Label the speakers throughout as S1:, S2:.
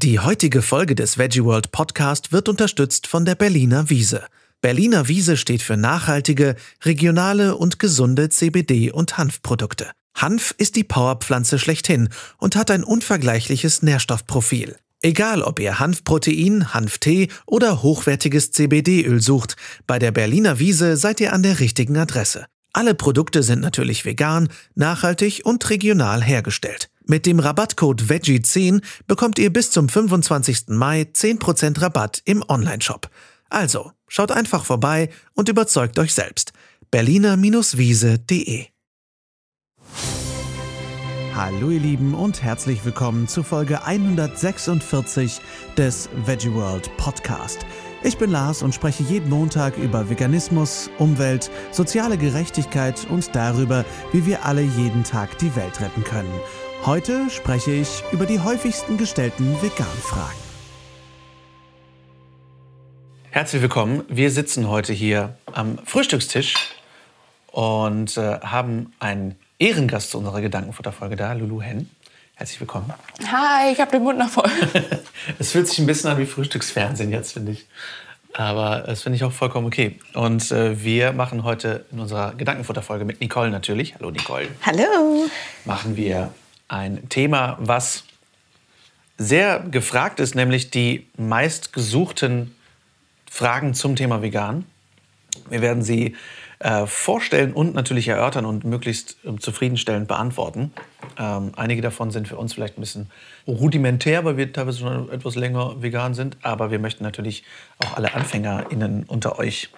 S1: Die heutige Folge des Veggie World Podcast wird unterstützt von der Berliner Wiese. Berliner Wiese steht für nachhaltige, regionale und gesunde CBD- und Hanfprodukte. Hanf ist die Powerpflanze schlechthin und hat ein unvergleichliches Nährstoffprofil. Egal, ob ihr Hanfprotein, Hanftee oder hochwertiges CBD-Öl sucht, bei der Berliner Wiese seid ihr an der richtigen Adresse. Alle Produkte sind natürlich vegan, nachhaltig und regional hergestellt. Mit dem Rabattcode VEGGIE10 bekommt ihr bis zum 25. Mai 10% Rabatt im Onlineshop. Also, schaut einfach vorbei und überzeugt euch selbst. Berliner-Wiese.de Hallo ihr Lieben und herzlich willkommen zu Folge 146 des Veggie World Podcast. Ich bin Lars und spreche jeden Montag über Veganismus, Umwelt, soziale Gerechtigkeit und darüber, wie wir alle jeden Tag die Welt retten können. Heute spreche ich über die häufigsten gestellten Vegan-Fragen. Herzlich willkommen. Wir sitzen heute hier am Frühstückstisch und äh, haben einen Ehrengast zu unserer Gedankenfutterfolge da, Lulu Hen. Herzlich willkommen.
S2: Hi, ich habe den Mund noch voll.
S1: Es fühlt sich ein bisschen an wie Frühstücksfernsehen jetzt, finde ich. Aber das finde ich auch vollkommen okay. Und äh, wir machen heute in unserer Gedankenfutterfolge mit Nicole natürlich, hallo Nicole.
S2: Hallo.
S1: Machen wir ein Thema, was sehr gefragt ist, nämlich die meistgesuchten Fragen zum Thema Vegan. Wir werden sie äh, vorstellen und natürlich erörtern und möglichst äh, zufriedenstellend beantworten. Ähm, einige davon sind für uns vielleicht ein bisschen rudimentär, weil wir teilweise schon etwas länger vegan sind. Aber wir möchten natürlich auch alle AnfängerInnen unter euch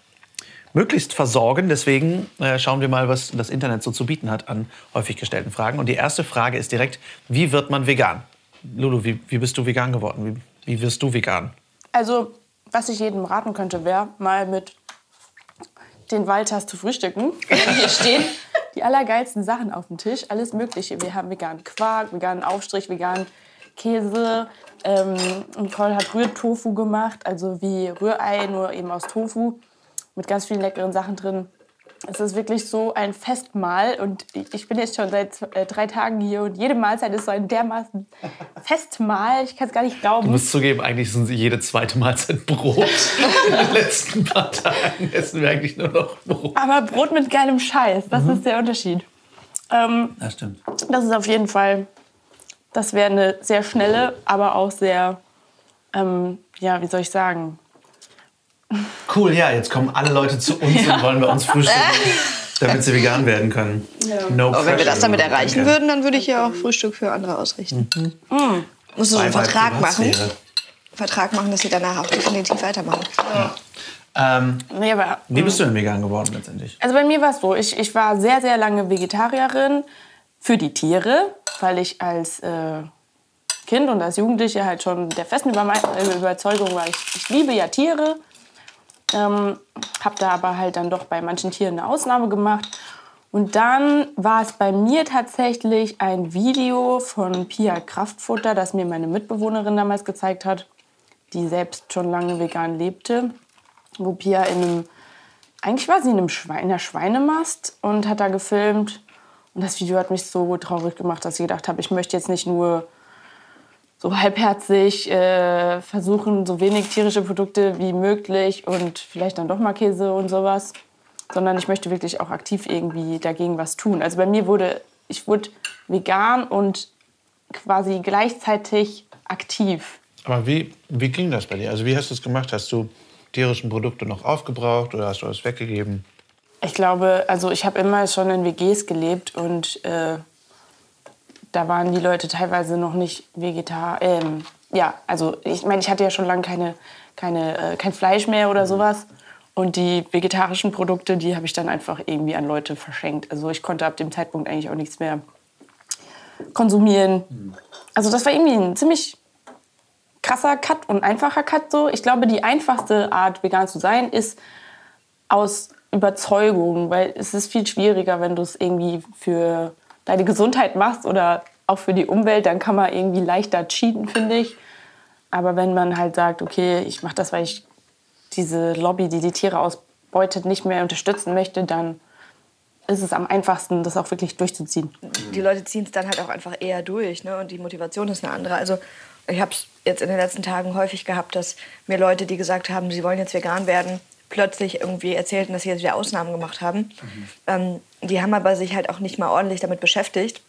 S1: möglichst versorgen. Deswegen äh, schauen wir mal, was das Internet so zu bieten hat an häufig gestellten Fragen. Und die erste Frage ist direkt, wie wird man vegan? Lulu, wie, wie bist du vegan geworden? Wie, wie wirst du vegan?
S2: Also, was ich jedem raten könnte, wäre mal mit den Walters zu frühstücken. Hier stehen die allergeilsten Sachen auf dem Tisch, alles Mögliche. Wir haben veganen Quark, veganen Aufstrich, veganen Käse. Ähm, Nicole hat Rührtofu gemacht, also wie Rührei, nur eben aus Tofu mit ganz vielen leckeren Sachen drin. Es ist wirklich so ein Festmahl und ich bin jetzt schon seit äh, drei Tagen hier und jede Mahlzeit ist so ein dermaßen Festmahl. Ich kann es gar nicht glauben.
S1: Du musst zugeben, eigentlich sind jede zweite Mahlzeit Brot. In den letzten paar Tagen essen wir eigentlich nur noch Brot.
S2: Aber Brot mit geilem Scheiß, das mhm. ist der Unterschied.
S1: Ähm, das stimmt.
S2: Das ist auf jeden Fall, das wäre eine sehr schnelle, aber auch sehr, ähm, ja, wie soll ich sagen,
S1: Cool, ja, jetzt kommen alle Leute zu uns ja. und wollen bei uns frühstücken, damit sie vegan werden können.
S3: Ja. No Aber wenn wir das damit erreichen würden, dann würde ich ja auch Frühstück für andere ausrichten. Mhm. Mhm. Musst du so einen Vertrag machen? Vertrag machen, dass sie danach auch definitiv weitermachen. Ja.
S1: Ähm, nee, aber, wie bist du denn vegan geworden letztendlich?
S2: Also bei mir war es so, ich, ich war sehr, sehr lange Vegetarierin für die Tiere, weil ich als äh, Kind und als Jugendliche halt schon der festen Überzeugung war, ich, ich liebe ja Tiere ähm, habe da aber halt dann doch bei manchen Tieren eine Ausnahme gemacht. Und dann war es bei mir tatsächlich ein Video von Pia Kraftfutter, das mir meine Mitbewohnerin damals gezeigt hat, die selbst schon lange vegan lebte, wo Pia in einem, eigentlich war sie in, einem Schwein, in einer Schweinemast und hat da gefilmt. Und das Video hat mich so traurig gemacht, dass ich gedacht habe, ich möchte jetzt nicht nur so halbherzig äh, versuchen, so wenig tierische Produkte wie möglich und vielleicht dann doch mal Käse und sowas, sondern ich möchte wirklich auch aktiv irgendwie dagegen was tun. Also bei mir wurde, ich wurde vegan und quasi gleichzeitig aktiv.
S1: Aber wie, wie ging das bei dir? Also wie hast du es gemacht? Hast du tierischen Produkte noch aufgebraucht oder hast du alles weggegeben?
S2: Ich glaube, also ich habe immer schon in WGs gelebt und äh, da waren die Leute teilweise noch nicht vegetar. Ähm, ja, also ich meine, ich hatte ja schon lange keine, keine, äh, kein Fleisch mehr oder sowas. Und die vegetarischen Produkte, die habe ich dann einfach irgendwie an Leute verschenkt. Also ich konnte ab dem Zeitpunkt eigentlich auch nichts mehr konsumieren. Also das war irgendwie ein ziemlich krasser Cut und einfacher Cut so. Ich glaube, die einfachste Art, vegan zu sein, ist aus Überzeugung, weil es ist viel schwieriger, wenn du es irgendwie für deine Gesundheit machst oder auch für die Umwelt, dann kann man irgendwie leichter cheaten, finde ich. Aber wenn man halt sagt, okay, ich mache das, weil ich diese Lobby, die die Tiere ausbeutet, nicht mehr unterstützen möchte, dann ist es am einfachsten, das auch wirklich durchzuziehen.
S3: Die Leute ziehen es dann halt auch einfach eher durch ne? und die Motivation ist eine andere. Also Ich habe es jetzt in den letzten Tagen häufig gehabt, dass mir Leute, die gesagt haben, sie wollen jetzt vegan werden, plötzlich irgendwie erzählten, dass sie jetzt wieder Ausnahmen gemacht haben. Mhm. Ähm, die haben aber sich halt auch nicht mal ordentlich damit beschäftigt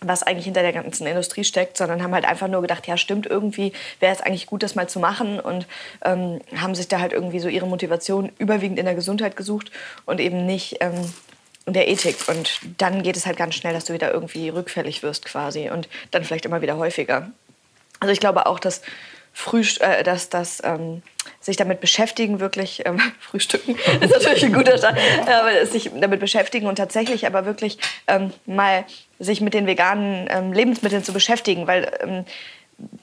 S3: was eigentlich hinter der ganzen Industrie steckt, sondern haben halt einfach nur gedacht, ja stimmt, irgendwie wäre es eigentlich gut, das mal zu machen und ähm, haben sich da halt irgendwie so ihre Motivation überwiegend in der Gesundheit gesucht und eben nicht ähm, in der Ethik. Und dann geht es halt ganz schnell, dass du wieder irgendwie rückfällig wirst quasi und dann vielleicht immer wieder häufiger. Also ich glaube auch, dass Früh, äh, dass das ähm, sich damit beschäftigen, wirklich ähm, frühstücken, ist natürlich ein guter Start, aber sich damit beschäftigen und tatsächlich aber wirklich ähm, mal sich mit den veganen ähm, Lebensmitteln zu beschäftigen, weil ähm,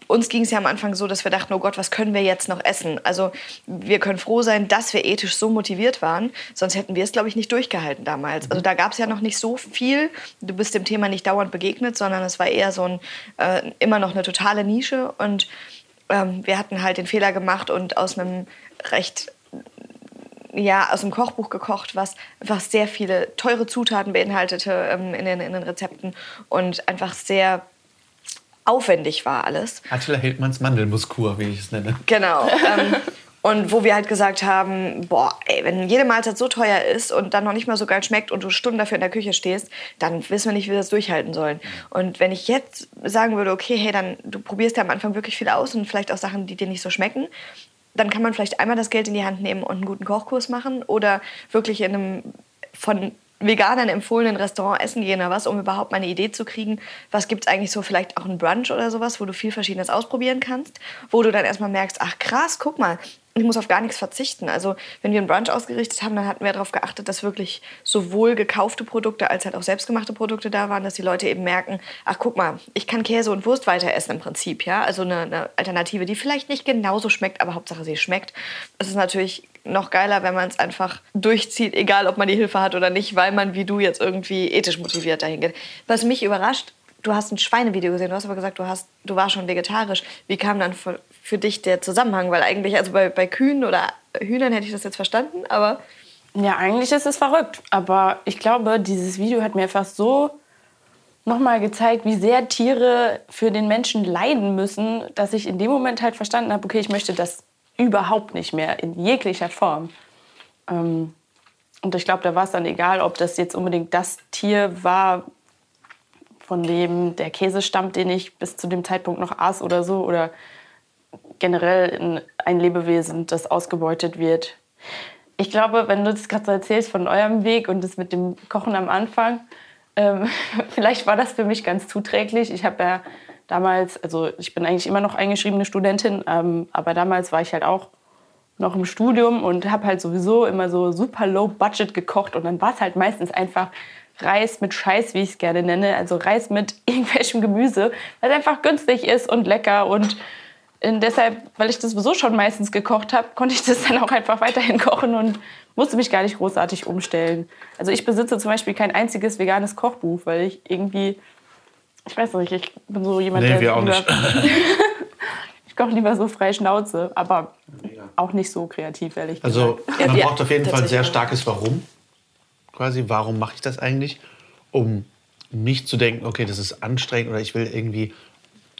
S3: uns ging es ja am Anfang so, dass wir dachten, oh Gott, was können wir jetzt noch essen? Also wir können froh sein, dass wir ethisch so motiviert waren, sonst hätten wir es, glaube ich, nicht durchgehalten damals. Also da gab es ja noch nicht so viel. Du bist dem Thema nicht dauernd begegnet, sondern es war eher so ein, äh, immer noch eine totale Nische und ähm, wir hatten halt den Fehler gemacht und aus einem recht ja, aus dem Kochbuch gekocht, was, was sehr viele teure Zutaten beinhaltete ähm, in, den, in den Rezepten und einfach sehr aufwendig war alles.
S1: Attila Hildmanns Mandelmuskur, wie ich es nenne.
S3: Genau. Ähm, und wo wir halt gesagt haben, boah, ey, wenn jede Mahlzeit so teuer ist und dann noch nicht mal so geil schmeckt und du Stunden dafür in der Küche stehst, dann wissen wir nicht, wie wir das durchhalten sollen. Und wenn ich jetzt sagen würde, okay, hey, dann du probierst ja am Anfang wirklich viel aus und vielleicht auch Sachen, die dir nicht so schmecken, dann kann man vielleicht einmal das Geld in die Hand nehmen und einen guten Kochkurs machen oder wirklich in einem von Veganern empfohlenen Restaurant essen gehen oder was, um überhaupt mal eine Idee zu kriegen, was gibt es eigentlich so, vielleicht auch ein Brunch oder sowas, wo du viel Verschiedenes ausprobieren kannst, wo du dann erstmal merkst, ach krass, guck mal, ich muss auf gar nichts verzichten. Also wenn wir einen Brunch ausgerichtet haben, dann hatten wir darauf geachtet, dass wirklich sowohl gekaufte Produkte als halt auch selbstgemachte Produkte da waren, dass die Leute eben merken, ach guck mal, ich kann Käse und Wurst weiter essen im Prinzip, ja. Also eine, eine Alternative, die vielleicht nicht genauso schmeckt, aber Hauptsache sie schmeckt. Es ist natürlich noch geiler, wenn man es einfach durchzieht, egal ob man die Hilfe hat oder nicht, weil man wie du jetzt irgendwie ethisch motiviert dahin geht. Was mich überrascht, du hast ein Schweinevideo gesehen, du hast aber gesagt, du, hast, du warst schon vegetarisch. Wie kam dann für, für dich der Zusammenhang? Weil eigentlich, also bei, bei Kühen oder Hühnern hätte ich das jetzt verstanden, aber...
S2: Ja, eigentlich ist es verrückt. Aber ich glaube, dieses Video hat mir fast so nochmal gezeigt, wie sehr Tiere für den Menschen leiden müssen, dass ich in dem Moment halt verstanden habe, okay, ich möchte das überhaupt nicht mehr in jeglicher Form. Ähm, und ich glaube, da war es dann egal, ob das jetzt unbedingt das Tier war, von dem der Käse stammt, den ich bis zu dem Zeitpunkt noch aß oder so, oder generell ein Lebewesen, das ausgebeutet wird. Ich glaube, wenn du das gerade so erzählst von eurem Weg und das mit dem Kochen am Anfang, ähm, vielleicht war das für mich ganz zuträglich. Ich habe ja damals, also ich bin eigentlich immer noch eingeschriebene Studentin, ähm, aber damals war ich halt auch noch im Studium und habe halt sowieso immer so super low budget gekocht und dann war es halt meistens einfach Reis mit Scheiß, wie ich es gerne nenne. Also Reis mit irgendwelchem Gemüse, weil es einfach günstig ist und lecker. Und deshalb, weil ich das sowieso schon meistens gekocht habe, konnte ich das dann auch einfach weiterhin kochen und musste mich gar nicht großartig umstellen. Also ich besitze zum Beispiel kein einziges veganes Kochbuch, weil ich irgendwie, ich weiß nicht, ich bin so jemand,
S1: nee, der... wir auch nicht.
S2: ich koche lieber so frei Schnauze, aber auch nicht so kreativ, ehrlich
S1: also, gesagt. Also man braucht auf jeden Fall ein sehr starkes Warum quasi, warum mache ich das eigentlich? Um nicht zu denken, okay, das ist anstrengend oder ich will irgendwie,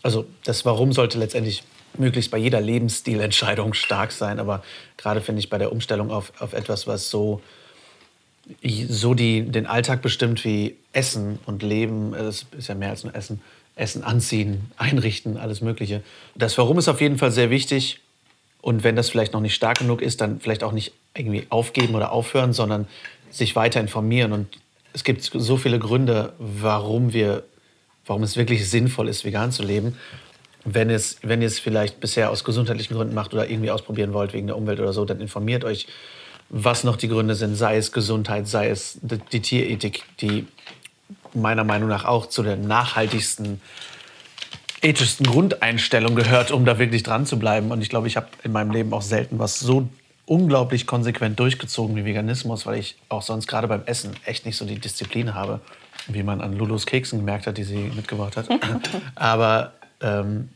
S1: also das Warum sollte letztendlich möglichst bei jeder Lebensstilentscheidung stark sein, aber gerade finde ich bei der Umstellung auf, auf etwas, was so, so die, den Alltag bestimmt wie Essen und Leben, das ist ja mehr als nur Essen, Essen anziehen, einrichten, alles Mögliche. Das Warum ist auf jeden Fall sehr wichtig und wenn das vielleicht noch nicht stark genug ist, dann vielleicht auch nicht irgendwie aufgeben oder aufhören, sondern sich weiter informieren. Und es gibt so viele Gründe, warum, wir, warum es wirklich sinnvoll ist, vegan zu leben. Wenn, es, wenn ihr es vielleicht bisher aus gesundheitlichen Gründen macht oder irgendwie ausprobieren wollt wegen der Umwelt oder so, dann informiert euch, was noch die Gründe sind, sei es Gesundheit, sei es die Tierethik, die meiner Meinung nach auch zu der nachhaltigsten, ethischsten Grundeinstellung gehört, um da wirklich dran zu bleiben. Und ich glaube, ich habe in meinem Leben auch selten was so unglaublich konsequent durchgezogen wie Veganismus, weil ich auch sonst gerade beim Essen echt nicht so die Disziplin habe, wie man an Lulus Keksen gemerkt hat, die sie mitgebracht hat. Aber ähm,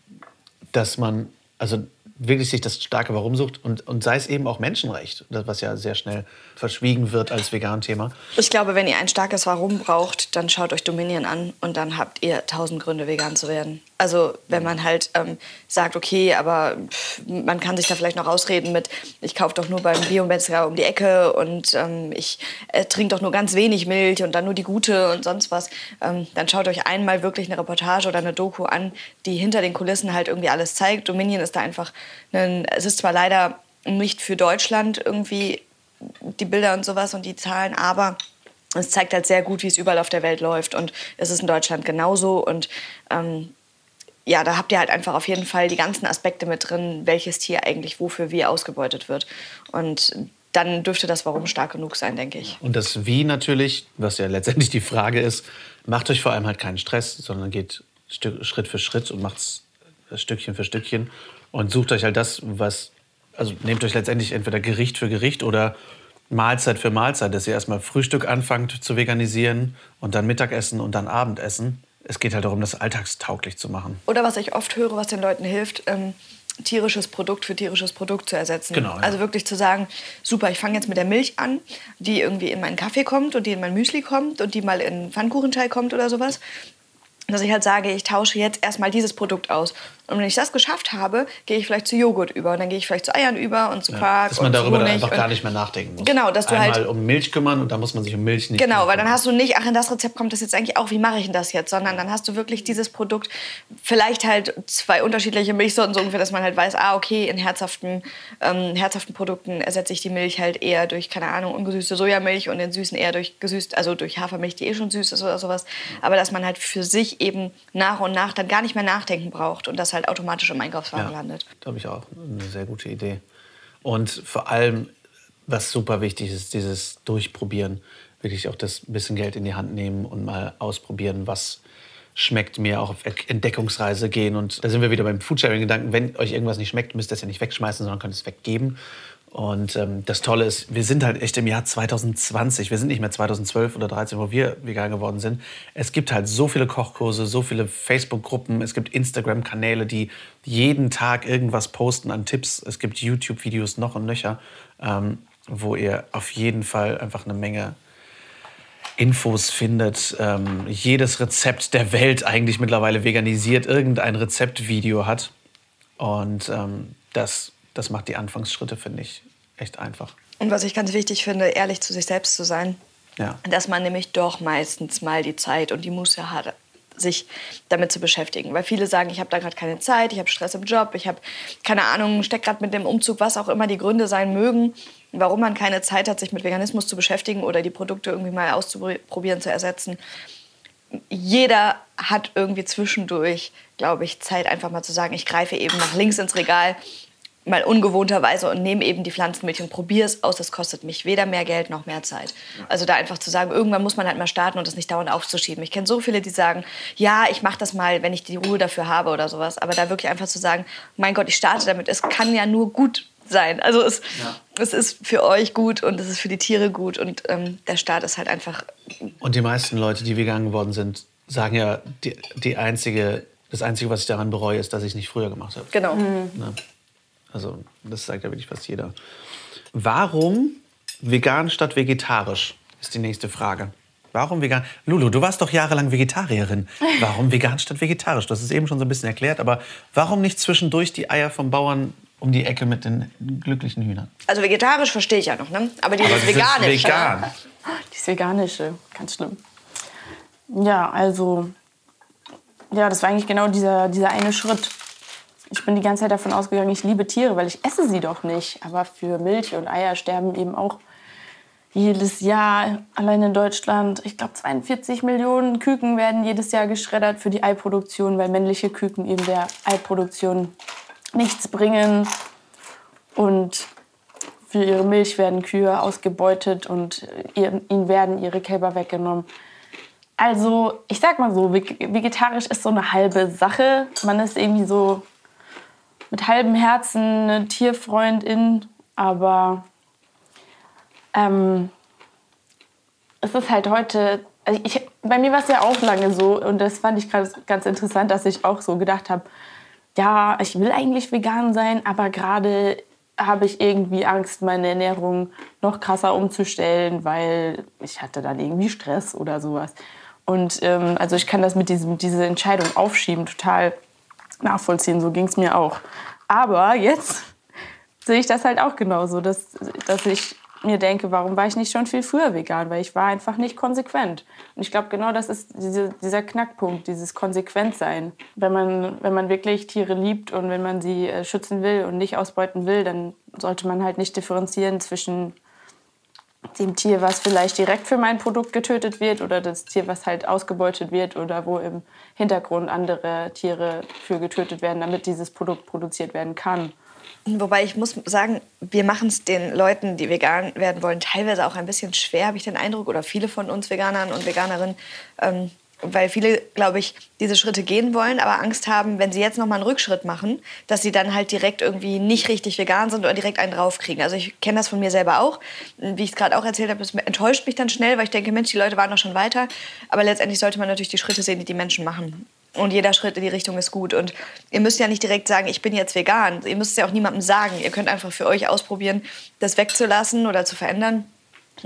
S1: dass man, also wirklich sich das starke Warum sucht und, und sei es eben auch Menschenrecht, was ja sehr schnell verschwiegen wird als Vegan-Thema.
S3: Ich glaube, wenn ihr ein starkes Warum braucht, dann schaut euch Dominion an und dann habt ihr tausend Gründe, vegan zu werden. Also wenn man halt ähm, sagt, okay, aber pff, man kann sich da vielleicht noch ausreden mit, ich kaufe doch nur beim Biometzger um die Ecke und ähm, ich äh, trinke doch nur ganz wenig Milch und dann nur die gute und sonst was. Ähm, dann schaut euch einmal wirklich eine Reportage oder eine Doku an, die hinter den Kulissen halt irgendwie alles zeigt. Dominion ist da einfach, ein, es ist zwar leider nicht für Deutschland irgendwie die Bilder und sowas und die Zahlen, aber es zeigt halt sehr gut, wie es überall auf der Welt läuft. Und es ist in Deutschland genauso. Und ähm, ja, da habt ihr halt einfach auf jeden Fall die ganzen Aspekte mit drin, welches Tier eigentlich wofür wie ausgebeutet wird. Und dann dürfte das Warum stark genug sein, denke ich.
S1: Und das Wie natürlich, was ja letztendlich die Frage ist, macht euch vor allem halt keinen Stress, sondern geht Schritt für Schritt und macht es Stückchen für Stückchen und sucht euch halt das, was, also nehmt euch letztendlich entweder Gericht für Gericht oder Mahlzeit für Mahlzeit, dass ihr erstmal Frühstück anfangt zu veganisieren und dann Mittagessen und dann Abendessen es geht halt darum, das alltagstauglich zu machen.
S3: Oder was ich oft höre, was den Leuten hilft, ähm, tierisches Produkt für tierisches Produkt zu ersetzen.
S1: Genau, ja.
S3: Also wirklich zu sagen, super, ich fange jetzt mit der Milch an, die irgendwie in meinen Kaffee kommt und die in mein Müsli kommt und die mal in Pfannkuchenteig kommt oder sowas dass ich halt sage, ich tausche jetzt erstmal dieses Produkt aus. Und wenn ich das geschafft habe, gehe ich vielleicht zu Joghurt über und dann gehe ich vielleicht zu Eiern über und zu Quark ja,
S1: Dass man darüber dann einfach gar nicht mehr nachdenken muss.
S3: Genau, dass du
S1: Einmal
S3: halt
S1: um Milch kümmern und dann muss man sich um Milch nicht
S3: Genau, weil dann hast du nicht, ach in das Rezept kommt das jetzt eigentlich auch, wie mache ich denn das jetzt, sondern dann hast du wirklich dieses Produkt, vielleicht halt zwei unterschiedliche Milchsorten so ungefähr, dass man halt weiß, ah okay, in herzhaften, ähm, herzhaften Produkten ersetze ich die Milch halt eher durch keine Ahnung ungesüßte Sojamilch und in süßen eher durch gesüßt, also durch Hafermilch, die eh schon süß ist oder sowas. Aber dass man halt für sich eben nach und nach dann gar nicht mehr nachdenken braucht und das halt automatisch im Einkaufswagen ja, landet.
S1: Glaube ich auch. Eine sehr gute Idee. Und vor allem, was super wichtig ist, dieses Durchprobieren. Wirklich auch das bisschen Geld in die Hand nehmen und mal ausprobieren, was schmeckt mir, auch auf Entdeckungsreise gehen. Und da sind wir wieder beim Foodsharing-Gedanken. Wenn euch irgendwas nicht schmeckt, müsst ihr es ja nicht wegschmeißen, sondern könnt es weggeben. Und ähm, das Tolle ist, wir sind halt echt im Jahr 2020. Wir sind nicht mehr 2012 oder 2013, wo wir vegan geworden sind. Es gibt halt so viele Kochkurse, so viele Facebook-Gruppen, es gibt Instagram-Kanäle, die jeden Tag irgendwas posten an Tipps. Es gibt YouTube-Videos noch und nöcher, ähm, wo ihr auf jeden Fall einfach eine Menge Infos findet. Ähm, jedes Rezept der Welt eigentlich mittlerweile veganisiert, irgendein Rezeptvideo hat. Und ähm, das das macht die Anfangsschritte, finde ich, echt einfach.
S3: Und was ich ganz wichtig finde, ehrlich zu sich selbst zu sein.
S1: Ja.
S3: Dass man nämlich doch meistens mal die Zeit und die Muße hat, sich damit zu beschäftigen. Weil viele sagen, ich habe da gerade keine Zeit, ich habe Stress im Job, ich habe keine Ahnung, stecke gerade mit dem Umzug, was auch immer die Gründe sein mögen, warum man keine Zeit hat, sich mit Veganismus zu beschäftigen oder die Produkte irgendwie mal auszuprobieren, zu ersetzen. Jeder hat irgendwie zwischendurch, glaube ich, Zeit, einfach mal zu sagen, ich greife eben nach links ins Regal mal ungewohnterweise und nehme eben die Pflanzenmilch und probiere es aus. Das kostet mich weder mehr Geld noch mehr Zeit. Also da einfach zu sagen, irgendwann muss man halt mal starten und das nicht dauernd aufzuschieben. Ich kenne so viele, die sagen, ja, ich mache das mal, wenn ich die Ruhe dafür habe oder sowas. Aber da wirklich einfach zu sagen, mein Gott, ich starte damit. Es kann ja nur gut sein. Also es, ja. es ist für euch gut und es ist für die Tiere gut und ähm, der Start ist halt einfach.
S1: Und die meisten Leute, die vegan geworden sind, sagen ja, die, die einzige, das Einzige, was ich daran bereue, ist, dass ich es nicht früher gemacht habe.
S3: Genau. Mhm.
S1: Also das sagt ja wirklich fast jeder. Warum vegan statt vegetarisch? Ist die nächste Frage. Warum vegan? Lulu, du warst doch jahrelang Vegetarierin. Warum vegan statt vegetarisch? Du hast es eben schon so ein bisschen erklärt, aber warum nicht zwischendurch die Eier vom Bauern um die Ecke mit den glücklichen Hühnern?
S3: Also vegetarisch verstehe ich ja noch, ne? Aber dieses aber veganische.
S1: Vegan.
S2: Dieses veganische, ganz schlimm. Ja, also ja, das war eigentlich genau dieser, dieser eine Schritt. Ich bin die ganze Zeit davon ausgegangen, ich liebe Tiere, weil ich esse sie doch nicht. Aber für Milch und Eier sterben eben auch jedes Jahr allein in Deutschland, ich glaube 42 Millionen Küken werden jedes Jahr geschreddert für die Eiproduktion, weil männliche Küken eben der Eiproduktion nichts bringen. Und für ihre Milch werden Kühe ausgebeutet und ihnen werden ihre Kälber weggenommen. Also, ich sag mal so, vegetarisch ist so eine halbe Sache. Man ist irgendwie so mit halbem Herzen eine Tierfreundin, aber ähm, es ist halt heute, also ich, bei mir war es ja auch lange so und das fand ich ganz interessant, dass ich auch so gedacht habe, ja, ich will eigentlich vegan sein, aber gerade habe ich irgendwie Angst, meine Ernährung noch krasser umzustellen, weil ich hatte dann irgendwie Stress oder sowas. Und ähm, also ich kann das mit diesem, diese Entscheidung aufschieben total nachvollziehen. So ging es mir auch. Aber jetzt sehe ich das halt auch genauso, dass, dass ich mir denke, warum war ich nicht schon viel früher vegan? Weil ich war einfach nicht konsequent. Und ich glaube, genau das ist diese, dieser Knackpunkt, dieses Konsequentsein. Wenn man, wenn man wirklich Tiere liebt und wenn man sie äh, schützen will und nicht ausbeuten will, dann sollte man halt nicht differenzieren zwischen dem Tier, was vielleicht direkt für mein Produkt getötet wird oder das Tier, was halt ausgebeutet wird oder wo im Hintergrund andere Tiere für getötet werden, damit dieses Produkt produziert werden kann.
S3: Wobei ich muss sagen, wir machen es den Leuten, die vegan werden wollen, teilweise auch ein bisschen schwer, habe ich den Eindruck, oder viele von uns Veganern und Veganerinnen, ähm, weil viele, glaube ich, diese Schritte gehen wollen, aber Angst haben, wenn sie jetzt noch mal einen Rückschritt machen, dass sie dann halt direkt irgendwie nicht richtig vegan sind oder direkt einen draufkriegen. Also ich kenne das von mir selber auch. Wie ich es gerade auch erzählt habe, es enttäuscht mich dann schnell, weil ich denke, Mensch, die Leute waren doch schon weiter. Aber letztendlich sollte man natürlich die Schritte sehen, die die Menschen machen. Und jeder Schritt in die Richtung ist gut. Und ihr müsst ja nicht direkt sagen, ich bin jetzt vegan. Ihr müsst es ja auch niemandem sagen. Ihr könnt einfach für euch ausprobieren, das wegzulassen oder zu verändern.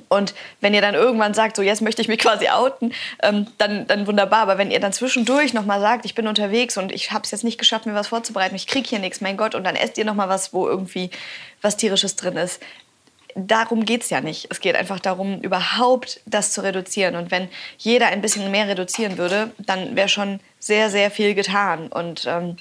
S3: Und wenn ihr dann irgendwann sagt, so jetzt möchte ich mich quasi outen, ähm, dann, dann wunderbar. Aber wenn ihr dann zwischendurch nochmal sagt, ich bin unterwegs und ich habe es jetzt nicht geschafft, mir was vorzubereiten, ich kriege hier nichts, mein Gott, und dann esst ihr nochmal was, wo irgendwie was Tierisches drin ist. Darum geht es ja nicht. Es geht einfach darum, überhaupt das zu reduzieren. Und wenn jeder ein bisschen mehr reduzieren würde, dann wäre schon sehr, sehr viel getan. Und ähm,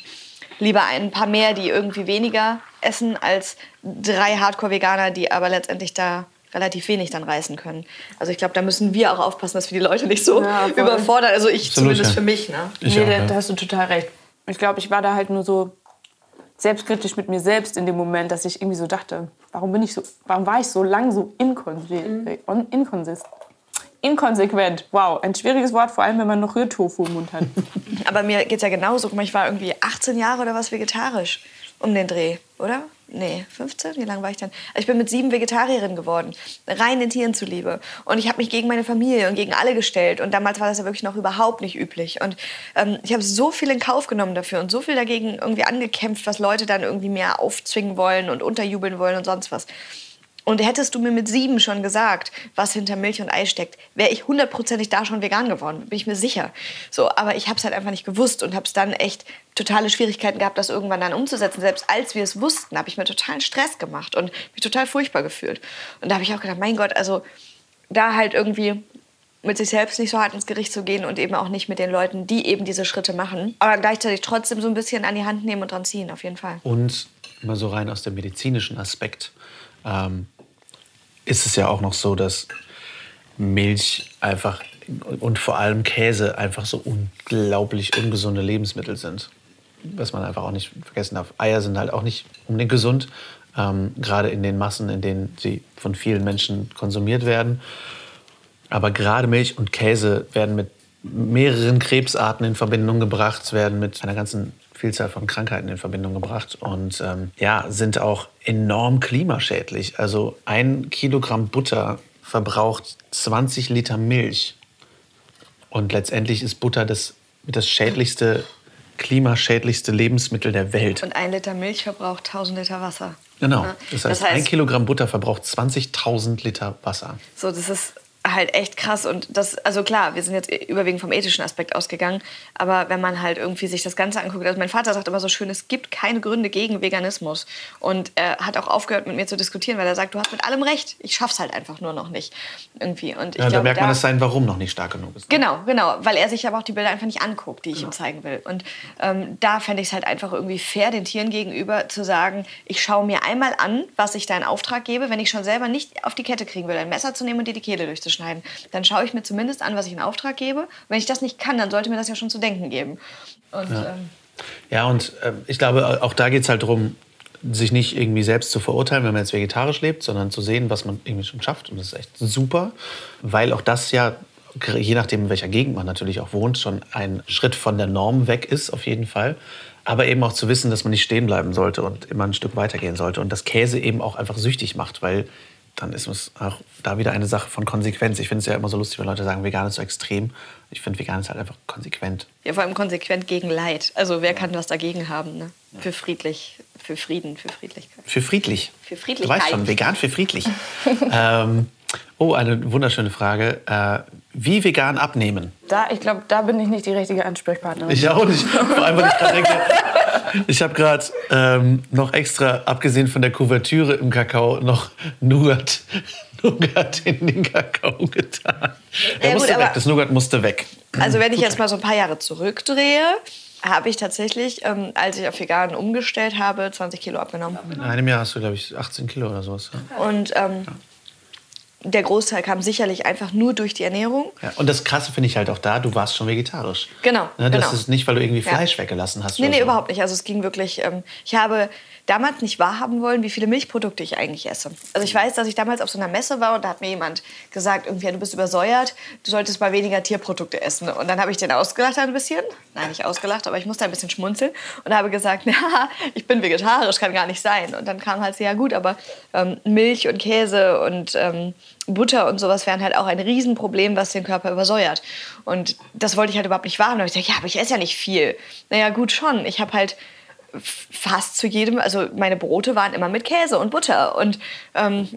S3: lieber ein paar mehr, die irgendwie weniger essen, als drei Hardcore-Veganer, die aber letztendlich da relativ wenig dann reißen können. Also ich glaube, da müssen wir auch aufpassen, dass wir die Leute nicht so ja, überfordern. Also ich Absolut, zumindest ja. für mich. Ne?
S2: Ich nee, auch, ja. da hast du total recht. Ich glaube, ich war da halt nur so selbstkritisch mit mir selbst in dem Moment, dass ich irgendwie so dachte, warum bin ich so, warum war ich so lang so inkonsequent? Mhm. Inkonsequent, wow, ein schwieriges Wort, vor allem wenn man noch Rührtofu im Mund hat.
S3: Aber mir geht es ja genauso. Guck mal, ich war irgendwie 18 Jahre oder was vegetarisch um den Dreh, oder? Nee, 15? Wie lange war ich dann? Ich bin mit sieben Vegetarierin geworden, rein den Tieren zuliebe. Und ich habe mich gegen meine Familie und gegen alle gestellt. Und damals war das ja wirklich noch überhaupt nicht üblich. Und ähm, ich habe so viel in Kauf genommen dafür und so viel dagegen irgendwie angekämpft, was Leute dann irgendwie mehr aufzwingen wollen und unterjubeln wollen und sonst was. Und hättest du mir mit sieben schon gesagt, was hinter Milch und Ei steckt, wäre ich hundertprozentig da schon vegan geworden, bin ich mir sicher. So, aber ich habe es halt einfach nicht gewusst und habe es dann echt totale Schwierigkeiten gehabt, das irgendwann dann umzusetzen. Selbst als wir es wussten, habe ich mir totalen Stress gemacht und mich total furchtbar gefühlt. Und da habe ich auch gedacht, mein Gott, also da halt irgendwie mit sich selbst nicht so hart ins Gericht zu gehen und eben auch nicht mit den Leuten, die eben diese Schritte machen, aber gleichzeitig trotzdem so ein bisschen an die Hand nehmen und dran ziehen, auf jeden Fall.
S1: Und mal so rein aus dem medizinischen Aspekt ähm, ist es ja auch noch so, dass Milch einfach und vor allem Käse einfach so unglaublich ungesunde Lebensmittel sind. Was man einfach auch nicht vergessen darf. Eier sind halt auch nicht unbedingt gesund, ähm, gerade in den Massen, in denen sie von vielen Menschen konsumiert werden. Aber gerade Milch und Käse werden mit mehreren Krebsarten in Verbindung gebracht, werden mit einer ganzen Vielzahl von Krankheiten in Verbindung gebracht und ähm, ja, sind auch enorm klimaschädlich. Also ein Kilogramm Butter verbraucht 20 Liter Milch. Und letztendlich ist Butter das, das schädlichste, klimaschädlichste Lebensmittel der Welt.
S3: Und ein Liter Milch verbraucht 1000 Liter Wasser.
S1: Genau. Das heißt, das heißt ein Kilogramm Butter verbraucht 20.000 Liter Wasser.
S3: So, das ist halt echt krass und das, also klar, wir sind jetzt überwiegend vom ethischen Aspekt ausgegangen, aber wenn man halt irgendwie sich das Ganze anguckt, also mein Vater sagt immer so schön, es gibt keine Gründe gegen Veganismus und er hat auch aufgehört mit mir zu diskutieren, weil er sagt, du hast mit allem recht, ich schaff's halt einfach nur noch nicht irgendwie und
S1: ja,
S3: glaub,
S1: da merkt man, dass sein Warum noch nicht stark genug ist.
S3: Genau, genau, weil er sich aber auch die Bilder einfach nicht anguckt, die ich genau. ihm zeigen will und ähm, da fände ich es halt einfach irgendwie fair den Tieren gegenüber zu sagen, ich schaue mir einmal an, was ich da in Auftrag gebe, wenn ich schon selber nicht auf die Kette kriegen will, ein Messer zu nehmen und dir die Kehle durchzuschneiden schneiden, dann schaue ich mir zumindest an, was ich in Auftrag gebe. wenn ich das nicht kann, dann sollte mir das ja schon zu denken geben.
S1: Und, ja. Ähm, ja, und äh, ich glaube, auch da geht es halt darum, sich nicht irgendwie selbst zu verurteilen, wenn man jetzt vegetarisch lebt, sondern zu sehen, was man irgendwie schon schafft. Und das ist echt super, weil auch das ja, je nachdem, in welcher Gegend man natürlich auch wohnt, schon ein Schritt von der Norm weg ist, auf jeden Fall. Aber eben auch zu wissen, dass man nicht stehen bleiben sollte und immer ein Stück weitergehen sollte. Und dass Käse eben auch einfach süchtig macht, weil dann ist es auch da wieder eine Sache von Konsequenz. Ich finde es ja immer so lustig, wenn Leute sagen, vegan ist so extrem. Ich finde, vegan ist halt einfach konsequent.
S3: Ja, vor allem konsequent gegen Leid. Also wer kann was dagegen haben? Ne? Für friedlich, für Frieden, für Friedlichkeit.
S1: Für friedlich.
S3: Für
S1: Du
S3: Friedlichkeit.
S1: weißt schon, vegan für friedlich. ähm, oh, eine wunderschöne Frage. Äh, wie vegan abnehmen?
S2: Da, ich glaube, da bin ich nicht die richtige Ansprechpartnerin.
S1: Ich auch nicht. Vor allem, weil ich gerade denke, ich habe gerade ähm, noch extra, abgesehen von der Kuvertüre im Kakao, noch Nougat, Nougat in den Kakao getan. Der
S3: Ja, gut,
S1: musste
S3: aber-
S1: weg. Das Nougat musste weg.
S3: Also wenn ich jetzt mal so ein paar Jahre zurückdrehe, habe ich tatsächlich, ähm, als ich auf vegan umgestellt habe, 20 Kilo abgenommen.
S1: In einem Jahr hast du, glaube ich, 18 Kilo oder sowas. Ja.
S3: Und ähm, der Großteil kam sicherlich einfach nur durch die Ernährung.
S1: Ja, und das Krasse finde ich halt auch da, du warst schon vegetarisch.
S3: Genau,
S1: Ne, das
S3: genau.
S1: ist nicht, weil du irgendwie
S3: Ja.
S1: Fleisch weggelassen hast.
S3: Nee, nee,
S1: so.
S3: überhaupt nicht. Also es ging wirklich, ähm, ich habe damals nicht wahrhaben wollen, wie viele Milchprodukte ich eigentlich esse. Also ich weiß, dass ich damals auf so einer Messe war und da hat mir jemand gesagt, irgendwie, du bist übersäuert, du solltest mal weniger Tierprodukte essen. Und dann habe ich den ausgelacht ein bisschen. Nein, nicht ausgelacht, aber ich musste ein bisschen schmunzeln und habe gesagt, ja, ich bin vegetarisch, kann gar nicht sein. Und dann kam halt ja gut, aber ähm, Milch und Käse und ähm, Butter und sowas wären halt auch ein Riesenproblem, was den Körper übersäuert. Und das wollte ich halt überhaupt nicht wahrhaben. Da habe ich gesagt, ja, aber ich esse ja nicht viel. Naja, gut schon. Ich habe halt fast zu jedem, also meine Brote waren immer mit Käse und Butter. Und ähm,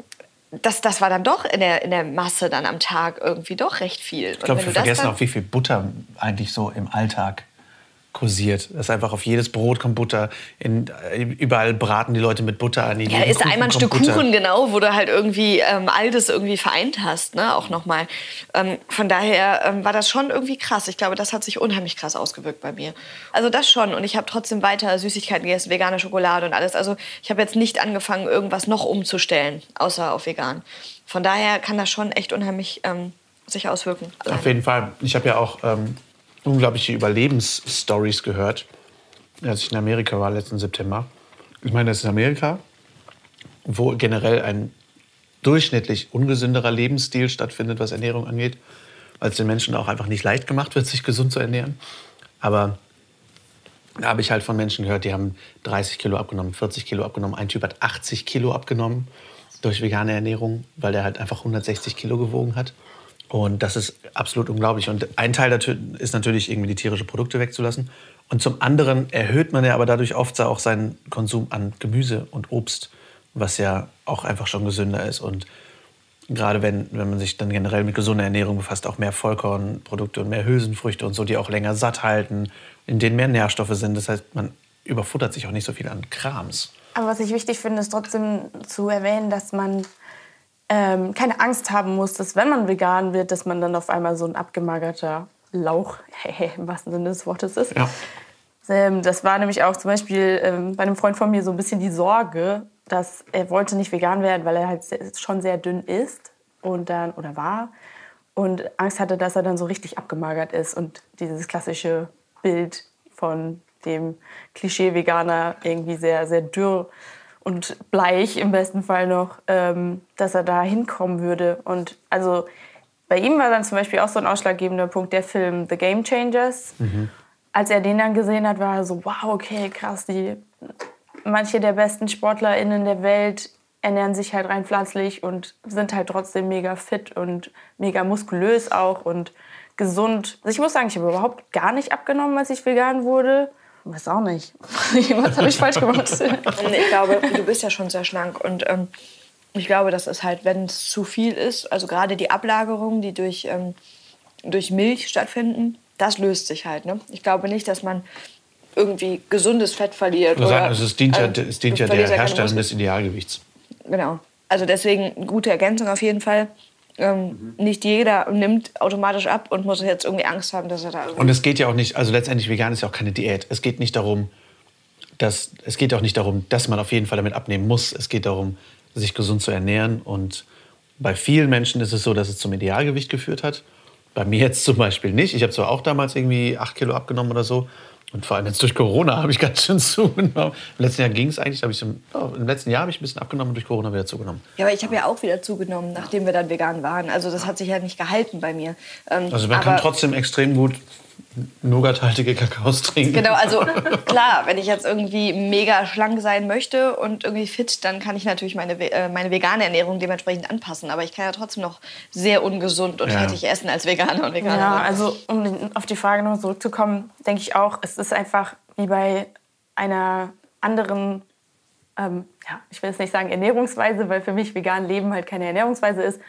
S3: das, das war dann doch in der, in der Masse dann am Tag irgendwie doch recht viel.
S1: Ich glaube, wir vergessen auch, wie viel Butter eigentlich so im Alltag kursiert. Das ist einfach auf jedes Brot kommt Butter. In, überall braten die Leute mit Butter an.
S3: Ja, ist da einmal ein Stück
S1: Butter.
S3: Kuchen, genau, wo du halt irgendwie ähm, all das irgendwie vereint hast, ne, auch nochmal. Ähm, von daher ähm, war das schon irgendwie krass. Ich glaube, das hat sich unheimlich krass ausgewirkt bei mir. Also das schon. Und ich habe trotzdem weiter Süßigkeiten gegessen, vegane Schokolade und alles. Also ich habe jetzt nicht angefangen, irgendwas noch umzustellen, außer auf vegan. Von daher kann das schon echt unheimlich ähm, sich auswirken.
S1: Auf jeden Fall. Ich habe ja auch ähm, unglaubliche Überlebensstories gehört, als ich in Amerika war letzten September. Ich meine, das ist Amerika, wo generell ein durchschnittlich ungesünderer Lebensstil stattfindet, was Ernährung angeht, weil es den Menschen auch einfach nicht leicht gemacht wird, sich gesund zu ernähren. Aber da habe ich halt von Menschen gehört, die haben 30 Kilo abgenommen, 40 Kilo abgenommen. Ein Typ hat 80 Kilo abgenommen durch vegane Ernährung, weil der halt einfach 160 Kilo gewogen hat. Und das ist absolut unglaublich. Und ein Teil ist natürlich, irgendwie die tierischen Produkte wegzulassen. Und zum anderen erhöht man ja aber dadurch oft auch seinen Konsum an Gemüse und Obst, was ja auch einfach schon gesünder ist. Und gerade wenn, wenn man sich dann generell mit gesunder Ernährung befasst, auch mehr Vollkornprodukte und mehr Hülsenfrüchte und so, die auch länger satt halten, in denen mehr Nährstoffe sind. Das heißt, man überfuttert sich auch nicht so viel an Krams.
S2: Aber was ich wichtig finde, ist trotzdem zu erwähnen, dass man ähm, keine Angst haben muss, dass wenn man vegan wird, dass man dann auf einmal so ein abgemagerter Lauch, im wahrsten Sinne des Wortes ist.
S1: Ja.
S2: Ähm, das war nämlich auch zum Beispiel ähm, bei einem Freund von mir so ein bisschen die Sorge, dass er wollte nicht vegan werden, weil er halt sehr, schon sehr dünn ist und dann oder war und Angst hatte, dass er dann so richtig abgemagert ist und dieses klassische Bild von dem Klischee-Veganer irgendwie sehr sehr dürr und bleich im besten Fall noch, ähm, dass er da hinkommen würde und also bei ihm war dann zum Beispiel auch so ein ausschlaggebender Punkt der Film The Game Changers als er den dann gesehen hat, war er so, wow, okay, krass, die, manche der besten SportlerInnen der Welt ernähren sich halt rein pflanzlich und sind halt trotzdem mega fit und mega muskulös auch und gesund. Also ich muss sagen, ich habe überhaupt gar nicht abgenommen, als ich vegan wurde. Weiß auch nicht. Was habe ich falsch gemacht?
S3: Ich glaube, du bist ja schon sehr schlank und ähm, ich glaube, das ist halt, wenn es zu viel ist, also gerade die Ablagerungen, die durch, ähm, durch Milch stattfinden, das löst sich halt. Ne? Ich glaube nicht, dass man irgendwie gesundes Fett verliert.
S1: Ich würde sagen, es, ist, dient ja,
S3: also,
S1: es dient ja der Herstellung des Idealgewichts.
S3: Genau. Also deswegen eine gute Ergänzung auf jeden Fall. Ähm, Nicht jeder nimmt automatisch ab und muss jetzt irgendwie Angst haben, dass er da
S1: Und es geht ja auch nicht, also letztendlich vegan ist ja auch keine Diät. Es geht nicht darum, dass, es geht auch nicht darum, dass man auf jeden Fall damit abnehmen muss. Es geht darum, sich gesund zu ernähren. Und bei vielen Menschen ist es so, dass es zum Idealgewicht geführt hat. Bei mir jetzt zum Beispiel nicht. Ich habe zwar auch damals irgendwie acht Kilo abgenommen oder so. Und vor allem jetzt durch Corona habe ich ganz schön zugenommen. Im letzten Jahr ging es eigentlich. Hab ich so, ja, Im letzten Jahr habe ich ein bisschen abgenommen und durch Corona wieder zugenommen.
S3: Ja, aber ich habe ja auch wieder zugenommen, nachdem wir dann vegan waren. Also das hat sich ja nicht gehalten bei mir. Ähm,
S1: Also man kann trotzdem extrem gut nougathaltige Kakaos trinken.
S3: Genau, also klar, wenn ich jetzt irgendwie mega schlank sein möchte und irgendwie fit, dann kann ich natürlich meine, äh, meine vegane Ernährung dementsprechend anpassen. Aber ich kann ja trotzdem noch sehr ungesund und
S1: Ja.
S3: fettig essen als Veganer und Veganerin.
S2: Ja, also um auf die Frage noch zurückzukommen, denke ich auch, es ist einfach wie bei einer anderen, ähm, ja, ich will jetzt nicht sagen Ernährungsweise, weil für mich vegan Leben halt keine Ernährungsweise ist,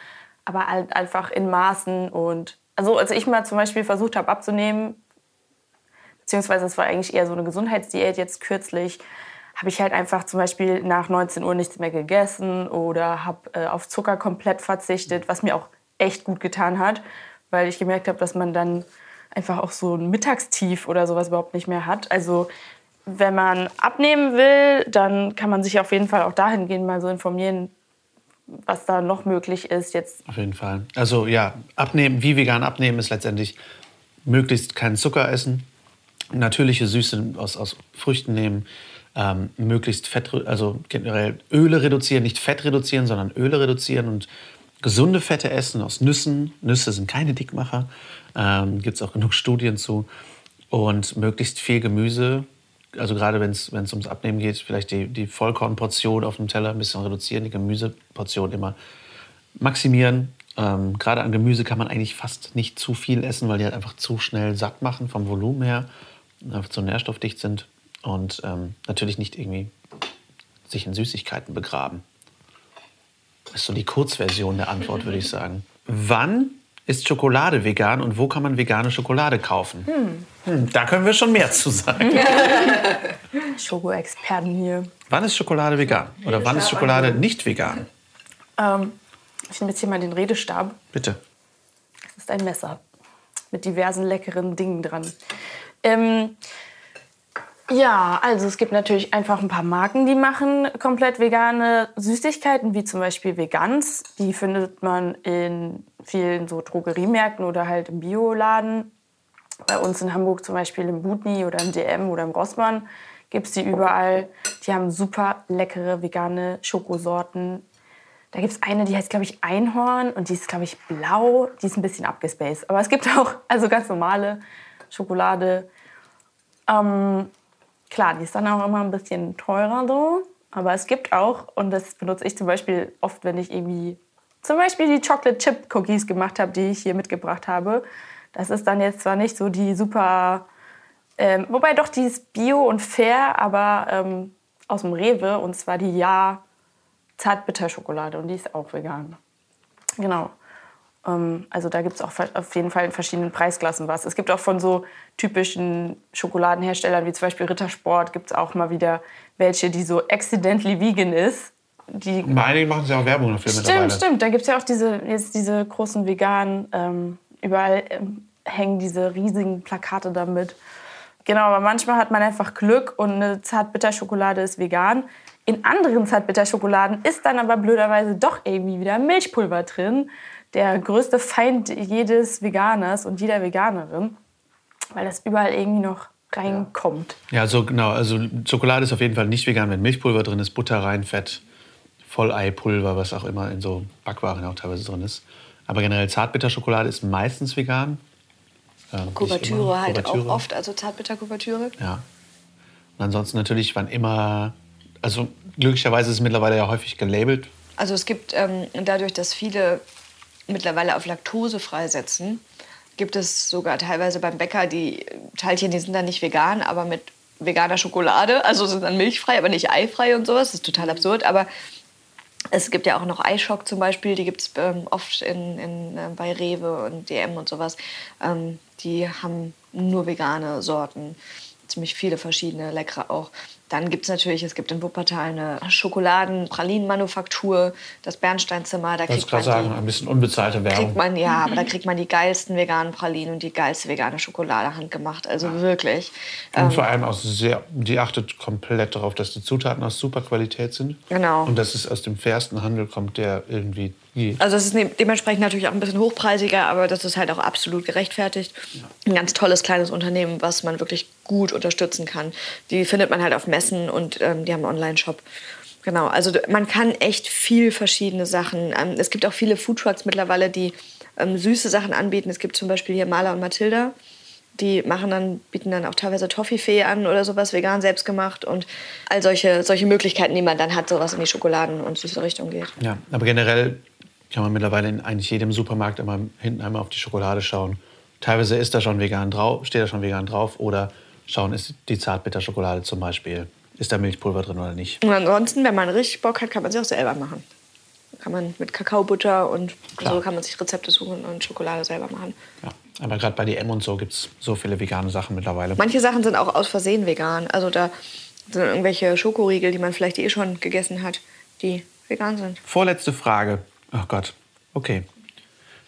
S2: aber halt einfach in Maßen und also als ich mal zum Beispiel versucht habe abzunehmen, beziehungsweise es war eigentlich eher so eine Gesundheitsdiät jetzt kürzlich, habe ich halt einfach zum Beispiel nach 19 Uhr nichts mehr gegessen oder habe äh, auf Zucker komplett verzichtet, was mir auch echt gut getan hat, weil ich gemerkt habe, dass man dann einfach auch so ein Mittagstief oder sowas überhaupt nicht mehr hat. Also wenn man abnehmen will, dann kann man sich auf jeden Fall auch dahingehend mal so informieren, was da noch möglich ist. Jetzt
S1: Auf jeden Fall. Also ja, abnehmen, wie vegan abnehmen ist letztendlich möglichst keinen Zucker essen, natürliche Süße aus, aus Früchten nehmen, ähm, möglichst Fett, also generell Öle reduzieren, nicht Fett reduzieren, sondern Öle reduzieren und gesunde Fette essen aus Nüssen. Nüsse sind keine Dickmacher, ähm, gibt es auch genug Studien zu. Und möglichst viel Gemüse, also gerade wenn es ums Abnehmen geht, vielleicht die, die Vollkornportion auf dem Teller ein bisschen reduzieren, die Gemüseportion immer maximieren. Ähm, gerade an Gemüse kann man eigentlich fast nicht zu viel essen, weil die halt einfach zu schnell satt machen vom Volumen her, einfach zu nährstoffdicht sind und ähm, natürlich nicht irgendwie sich in Süßigkeiten begraben. Das ist so die Kurzversion der Antwort, würde ich sagen. Wann ist Schokolade vegan und wo kann man vegane Schokolade kaufen? Hm, da können wir schon mehr zu sagen.
S2: Schoko-Experten hier.
S1: Wann ist Schokolade vegan? Oder wann ist Schokolade nicht vegan?
S2: Ähm, ich nehme jetzt hier mal den Redestab.
S1: Bitte.
S2: Das ist ein Messer mit diversen leckeren Dingen dran. Ähm, ja, also es gibt natürlich einfach ein paar Marken, die machen komplett vegane Süßigkeiten, wie zum Beispiel Vegans. Die findet man in vielen so Drogeriemärkten oder halt im Bioladen. Bei uns in Hamburg zum Beispiel im Butni oder im DM oder im Rossmann gibt es die überall. Die haben super leckere vegane Schokosorten. Da gibt es eine, die heißt, glaube ich, Einhorn und die ist, glaube ich, blau. Die ist ein bisschen abgespaced. Aber es gibt auch also ganz normale Schokolade. Ähm, klar, die ist dann auch immer ein bisschen teurer so. Aber es gibt auch, und das benutze ich zum Beispiel oft, wenn ich irgendwie zum Beispiel die Chocolate Chip Cookies gemacht habe, die ich hier mitgebracht habe. Das ist dann jetzt zwar nicht so die super, ähm, wobei doch die ist bio und fair, aber ähm, aus dem Rewe und zwar die Ja Zartbitterschokolade und die ist auch vegan. Genau. Ähm, also da gibt es auch auf jeden Fall in verschiedenen Preisklassen was. Es gibt auch von so typischen Schokoladenherstellern wie zum Beispiel Rittersport gibt es auch mal wieder welche, die so accidentally vegan ist. Die
S1: Einige machen ja auch Werbung dafür
S2: Stimmt, stimmt. Da gibt es ja auch diese, jetzt diese großen veganen, ähm, überall ähm, hängen diese riesigen Plakate damit. Genau, aber manchmal hat man einfach Glück und eine Zartbitterschokolade ist vegan. In anderen Zartbitterschokoladen ist dann aber blöderweise doch irgendwie wieder Milchpulver drin. Der größte Feind jedes Veganers und jeder Veganerin, weil das überall irgendwie noch reinkommt.
S1: Ja, so genau. Also Schokolade ist auf jeden Fall nicht vegan, wenn Milchpulver drin ist, Butter rein, Fett, Volleipulver, was auch immer in so Backwaren auch teilweise drin ist. Aber generell Zartbitterschokolade ist meistens vegan. Ähm,
S3: Kuvertüre halt
S1: Kuvertüre.
S3: auch oft, also Zartbitterkuvertüre.
S1: Ja. Und ansonsten natürlich, wann immer. Also glücklicherweise ist es mittlerweile ja häufig gelabelt.
S3: Also es gibt ähm, dadurch, dass viele mittlerweile auf Laktose freisetzen, gibt es sogar teilweise beim Bäcker die Teilchen, die sind dann nicht vegan, aber mit veganer Schokolade, also sind dann milchfrei, aber nicht eifrei und sowas. Das ist total absurd, aber es gibt ja auch noch Eischock zum Beispiel, die gibt es ähm, oft in, in, äh, bei Rewe und DM und sowas. Ähm, die haben nur vegane Sorten, ziemlich viele verschiedene, leckere auch. Dann gibt es natürlich, es gibt in Wuppertal eine Schokoladen-Pralinen-Manufaktur, das Bernsteinzimmer. Da kriegt
S1: gerade
S3: man,
S1: sagen,
S3: die,
S1: ein bisschen unbezahlte Werbung.
S3: kriegt man, ja, aber da kriegt man die geilsten veganen Pralinen und die geilste vegane Schokolade handgemacht. Also wirklich.
S1: Und vor allem auch sehr, die achtet komplett darauf, dass die Zutaten aus super Qualität sind.
S3: Genau.
S1: Und dass es aus dem fairsten Handel kommt, der irgendwie geht.
S3: Also es ist ne- dementsprechend natürlich auch ein bisschen hochpreisiger, aber das ist halt auch absolut gerechtfertigt. Ein ganz tolles kleines Unternehmen, was man wirklich gut unterstützen kann. Die findet man halt auf Messen und ähm, die haben einen Online-Shop. Genau, also man kann echt viel verschiedene Sachen. Ähm, es gibt auch viele Foodtrucks mittlerweile, die ähm, süße Sachen anbieten. Es gibt zum Beispiel hier Maler und Mathilda. Die machen dann, bieten dann auch teilweise Toffifee an oder sowas vegan selbst gemacht und all solche, solche Möglichkeiten, die man dann hat, sowas in die Schokoladen- und süße Richtung geht.
S1: Ja, aber generell kann man mittlerweile in eigentlich jedem Supermarkt immer hinten einmal auf die Schokolade schauen. Teilweise ist da schon vegan drauf, steht da schon vegan drauf oder schauen, ist die Zartbitterschokolade zum Beispiel, ist da Milchpulver drin oder nicht.
S3: Und ansonsten, wenn man richtig Bock hat, kann man sie auch selber machen. Kann man mit Kakaobutter und
S1: Klar.
S3: so kann man sich Rezepte suchen und Schokolade selber machen.
S1: Ja. Aber gerade bei DM und so gibt es so viele vegane Sachen mittlerweile.
S3: Manche Sachen sind auch aus Versehen vegan. Also da sind irgendwelche Schokoriegel, die man vielleicht eh schon gegessen hat, die vegan sind.
S1: Vorletzte Frage. Oh Gott. Okay.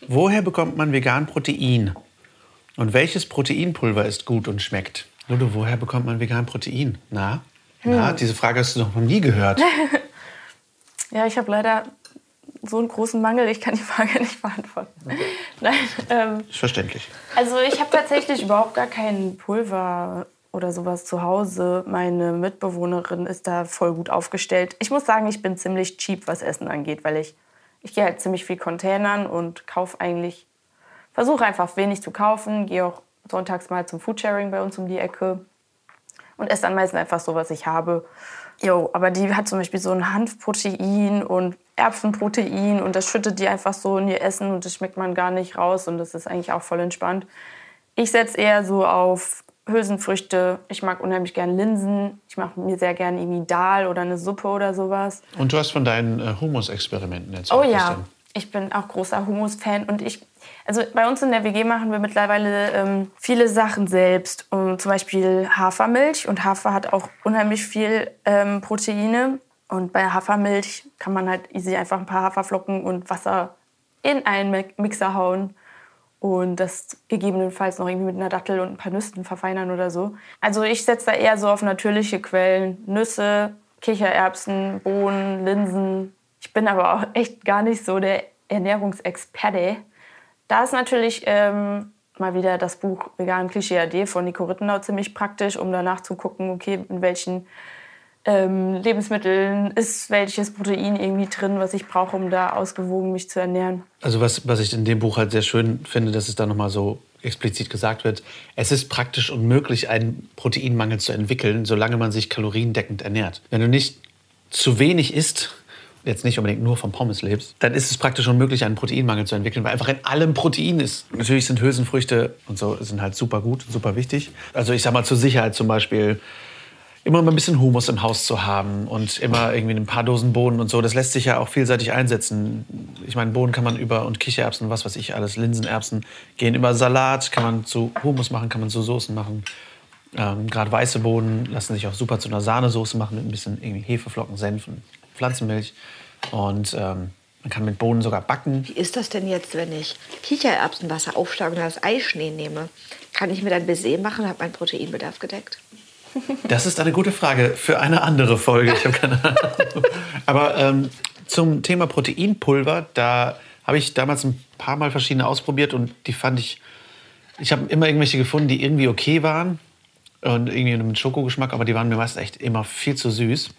S1: Woher bekommt man vegan Protein? Und welches Proteinpulver ist gut und schmeckt? Ludo, woher bekommt man vegan Protein? Na? Na, diese Frage hast du noch nie gehört.
S2: Ja, ich habe leider so einen großen Mangel, ich kann die Frage nicht beantworten. Nein, ähm,
S1: Ist verständlich.
S2: also ich habe tatsächlich überhaupt gar kein Pulver oder sowas zu Hause. Meine Mitbewohnerin ist da voll gut aufgestellt. Ich muss sagen, ich bin ziemlich cheap, was Essen angeht, weil ich, ich gehe halt ziemlich viel Containern und kaufe eigentlich, versuche einfach wenig zu kaufen, gehe auch sonntags mal zum Foodsharing bei uns um die Ecke und esse dann meistens einfach so, was ich habe. Jo, aber die hat zum Beispiel so ein Hanfprotein und Erbsenprotein und das schüttet die einfach so in ihr Essen und das schmeckt man gar nicht raus und das ist eigentlich auch voll entspannt. Ich setze eher so auf Hülsenfrüchte. Ich mag unheimlich gern Linsen. Ich mache mir sehr gern irgendwie Dahl oder eine Suppe oder sowas.
S1: Und du hast von deinen äh, Humus-Experimenten erzählt.
S2: Oh ja,
S1: Christian.
S2: ich bin auch großer Hummus-Fan und ich, also bei uns in der WG machen wir mittlerweile ähm, viele Sachen selbst. Um, zum Beispiel Hafermilch und Hafer hat auch unheimlich viel ähm, Proteine. Und bei Hafermilch kann man halt easy einfach ein paar Haferflocken und Wasser in einen Mi- Mixer hauen und das gegebenenfalls noch irgendwie mit einer Dattel und ein paar Nüssen verfeinern oder so. Also ich setze da eher so auf natürliche Quellen. Nüsse, Kichererbsen, Bohnen, Linsen. Ich bin aber auch echt gar nicht so der Ernährungsexperte. Da ist natürlich ähm, mal wieder das Buch Vegan Klischee AD von Nico Rittenau ziemlich praktisch, um danach zu gucken, okay, in welchen ähm, Lebensmitteln ist welches Protein irgendwie drin, was ich brauche, um da ausgewogen mich zu ernähren.
S1: Also was, was ich in dem Buch halt sehr schön finde, dass es da nochmal so explizit gesagt wird, es ist praktisch unmöglich, einen Proteinmangel zu entwickeln, solange man sich kaloriendeckend ernährt. Wenn du nicht zu wenig isst, jetzt nicht unbedingt nur vom Pommes lebst, dann ist es praktisch unmöglich, einen Proteinmangel zu entwickeln, weil einfach in allem Protein ist. Natürlich sind Hülsenfrüchte und so sind halt super gut, super wichtig. Also ich sag mal zur Sicherheit zum Beispiel immer mal ein bisschen Humus im Haus zu haben und immer irgendwie ein paar Dosen Bohnen und so. Das lässt sich ja auch vielseitig einsetzen. Ich meine, Bohnen kann man über und Kichererbsen, was weiß ich, alles Linsenerbsen gehen über Salat, kann man zu Humus machen, kann man zu Soßen machen. Ähm, Gerade weiße Bohnen lassen sich auch super zu einer Sahnesoße machen mit ein bisschen irgendwie Hefeflocken, Senf und Pflanzenmilch. Und ähm, man kann mit Bohnen sogar backen.
S3: Wie ist das denn jetzt, wenn ich Kichererbsenwasser aufschlage und das Eischnee nehme? Kann ich mir dann Baiser machen und habe meinen Proteinbedarf gedeckt?
S1: Das ist eine gute Frage für eine andere Folge. Ich habe keine Ahnung. Aber ähm, zum Thema Proteinpulver, da habe ich damals ein paar Mal verschiedene ausprobiert und die fand ich. Ich habe immer irgendwelche gefunden, die irgendwie okay waren und irgendwie mit Schokogeschmack, aber die waren mir meist echt immer viel zu süß.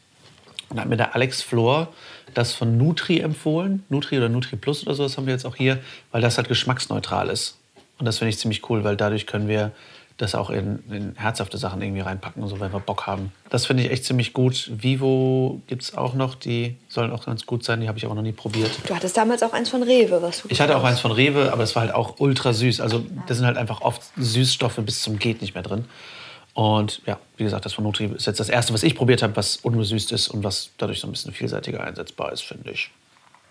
S1: Und da hat mir der Alex Flor das von Nutri empfohlen. Nutri oder Nutri Plus oder so, das haben wir jetzt auch hier, weil das halt geschmacksneutral ist. Und das finde ich ziemlich cool, weil dadurch können wir das auch in, in herzhafte Sachen irgendwie reinpacken und so, wenn wir Bock haben. Das finde ich echt ziemlich gut. Vivo gibt es auch noch, die sollen auch ganz gut sein, die habe ich aber noch nie probiert.
S3: Du hattest damals auch eins von Rewe, was du
S1: Ich hatte auch eins von Rewe, aber das war halt auch ultra süß. Also da sind halt einfach oft Süßstoffe bis zum geht nicht mehr drin. Und ja, wie gesagt, das von Nutri ist jetzt das erste, was ich probiert habe, was ungesüßt ist und was dadurch so ein bisschen vielseitiger einsetzbar ist, finde ich.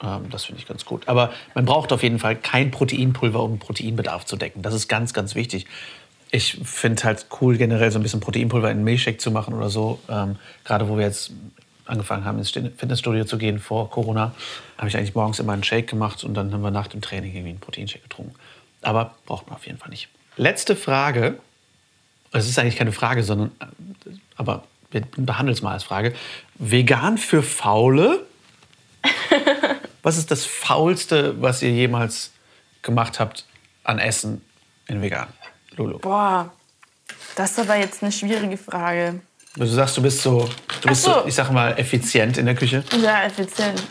S1: Ähm, das finde ich ganz gut. Aber man braucht auf jeden Fall kein Proteinpulver, um Proteinbedarf zu decken. Das ist ganz, ganz wichtig. Ich finde halt cool, generell so ein bisschen Proteinpulver in einen Milchshake zu machen oder so. Ähm, Gerade wo wir jetzt angefangen haben, ins Fitnessstudio zu gehen vor Corona, habe ich eigentlich morgens immer einen Shake gemacht und dann haben wir nach dem Training irgendwie einen Proteinshake getrunken. Aber braucht man auf jeden Fall nicht. Letzte Frage. Es ist eigentlich keine Frage, sondern äh, aber wir behandeln es mal als Frage. Vegan für Faule? was ist das Faulste, was ihr jemals gemacht habt an Essen in vegan? Lulu.
S2: Boah, das ist aber jetzt eine schwierige Frage.
S1: Du sagst, du bist so, du bist so,
S2: so.
S1: ich sag mal, effizient in der Küche.
S2: Ja, effizient.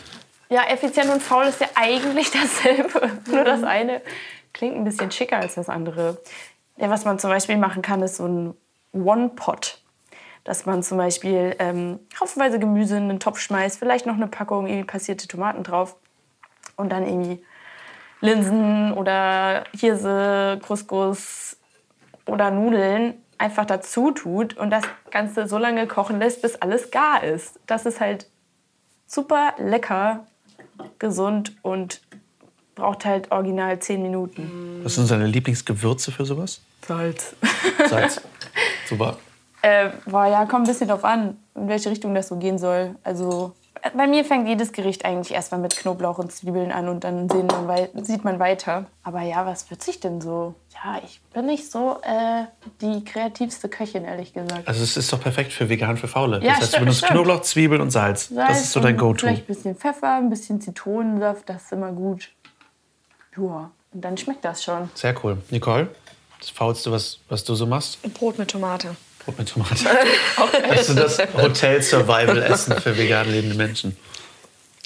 S2: Ja, effizient und faul ist ja eigentlich dasselbe. Nur das eine klingt ein bisschen schicker als das andere. Ja, was man zum Beispiel machen kann, ist so ein One-Pot. Dass man zum Beispiel ähm, haufenweise Gemüse in einen Topf schmeißt, vielleicht noch eine Packung irgendwie passierte Tomaten drauf und dann irgendwie Linsen oder Hirse, Couscous oder Nudeln einfach dazu tut und das Ganze so lange kochen lässt, bis alles gar ist. Das ist halt super lecker, gesund und braucht halt original 10 Minuten.
S1: Was sind deine Lieblingsgewürze für sowas?
S2: Salz.
S1: Salz. Super.
S2: Äh, boah, ja, kommt ein bisschen drauf an, in welche Richtung das so gehen soll. Also bei mir fängt jedes Gericht eigentlich erstmal mit Knoblauch und Zwiebeln an und dann sehen man sieht man weiter. Aber ja, was würze ich denn so? Ja, ich bin nicht so äh, die kreativste Köchin, ehrlich gesagt.
S1: Also es ist doch perfekt für vegan für Faule.
S2: Ja,
S1: das heißt, du benutzt
S2: stimmt.
S1: Knoblauch, Zwiebeln und Salz. das
S2: Salz
S1: ist so dein Go-To.
S2: Vielleicht ein bisschen Pfeffer, ein bisschen Zitronensaft, das ist immer gut. Ja, und dann schmeckt das schon.
S1: Sehr cool. Nicole, das Faulste, was, was du so machst?
S3: Brot mit Tomate.
S1: Brot mit Tomate. Das ist das Hotel-Survival-Essen für vegan lebende Menschen.